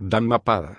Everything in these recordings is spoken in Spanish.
Dan Mapada.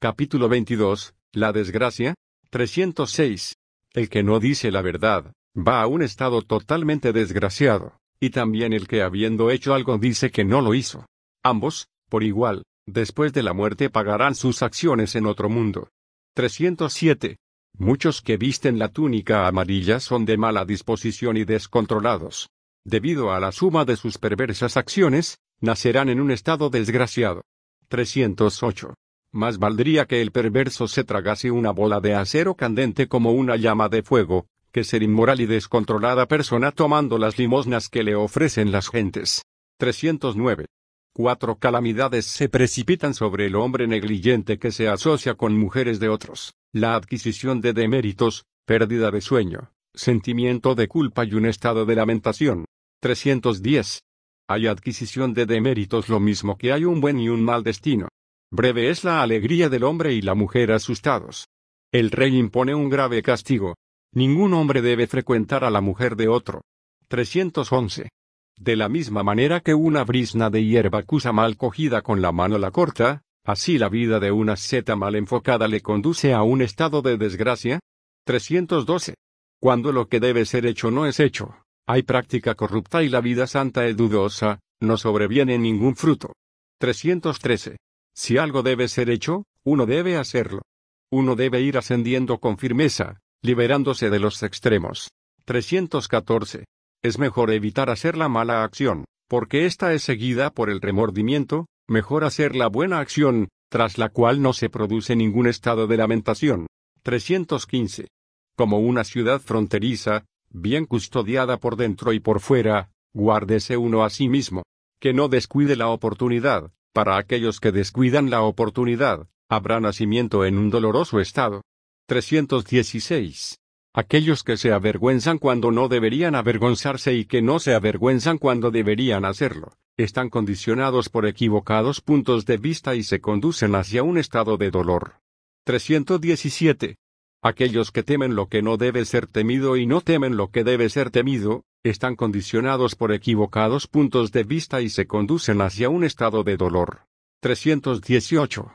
Capítulo 22. La desgracia. 306. El que no dice la verdad, va a un estado totalmente desgraciado, y también el que habiendo hecho algo dice que no lo hizo. Ambos, por igual, después de la muerte pagarán sus acciones en otro mundo. 307. Muchos que visten la túnica amarilla son de mala disposición y descontrolados. Debido a la suma de sus perversas acciones, nacerán en un estado desgraciado. 308. Más valdría que el perverso se tragase una bola de acero candente como una llama de fuego, que ser inmoral y descontrolada persona tomando las limosnas que le ofrecen las gentes. 309. Cuatro calamidades se precipitan sobre el hombre negligente que se asocia con mujeres de otros, la adquisición de deméritos, pérdida de sueño, sentimiento de culpa y un estado de lamentación. 310. Hay adquisición de deméritos lo mismo que hay un buen y un mal destino. Breve es la alegría del hombre y la mujer asustados. El rey impone un grave castigo. Ningún hombre debe frecuentar a la mujer de otro. 311. De la misma manera que una brisna de hierba cusa mal cogida con la mano la corta, así la vida de una seta mal enfocada le conduce a un estado de desgracia. 312. Cuando lo que debe ser hecho no es hecho, hay práctica corrupta y la vida santa es dudosa, no sobreviene ningún fruto. 313. Si algo debe ser hecho, uno debe hacerlo. Uno debe ir ascendiendo con firmeza, liberándose de los extremos. 314. Es mejor evitar hacer la mala acción, porque ésta es seguida por el remordimiento, mejor hacer la buena acción, tras la cual no se produce ningún estado de lamentación. 315. Como una ciudad fronteriza, bien custodiada por dentro y por fuera, guárdese uno a sí mismo. Que no descuide la oportunidad, para aquellos que descuidan la oportunidad, habrá nacimiento en un doloroso estado. 316. Aquellos que se avergüenzan cuando no deberían avergonzarse y que no se avergüenzan cuando deberían hacerlo, están condicionados por equivocados puntos de vista y se conducen hacia un estado de dolor. 317. Aquellos que temen lo que no debe ser temido y no temen lo que debe ser temido, están condicionados por equivocados puntos de vista y se conducen hacia un estado de dolor. 318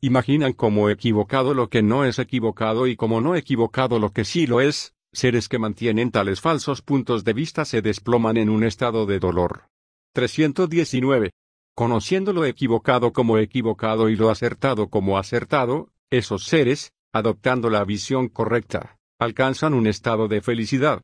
imaginan como equivocado lo que no es equivocado y como no equivocado lo que sí lo es, seres que mantienen tales falsos puntos de vista se desploman en un estado de dolor. 319. Conociendo lo equivocado como equivocado y lo acertado como acertado, esos seres, adoptando la visión correcta, alcanzan un estado de felicidad.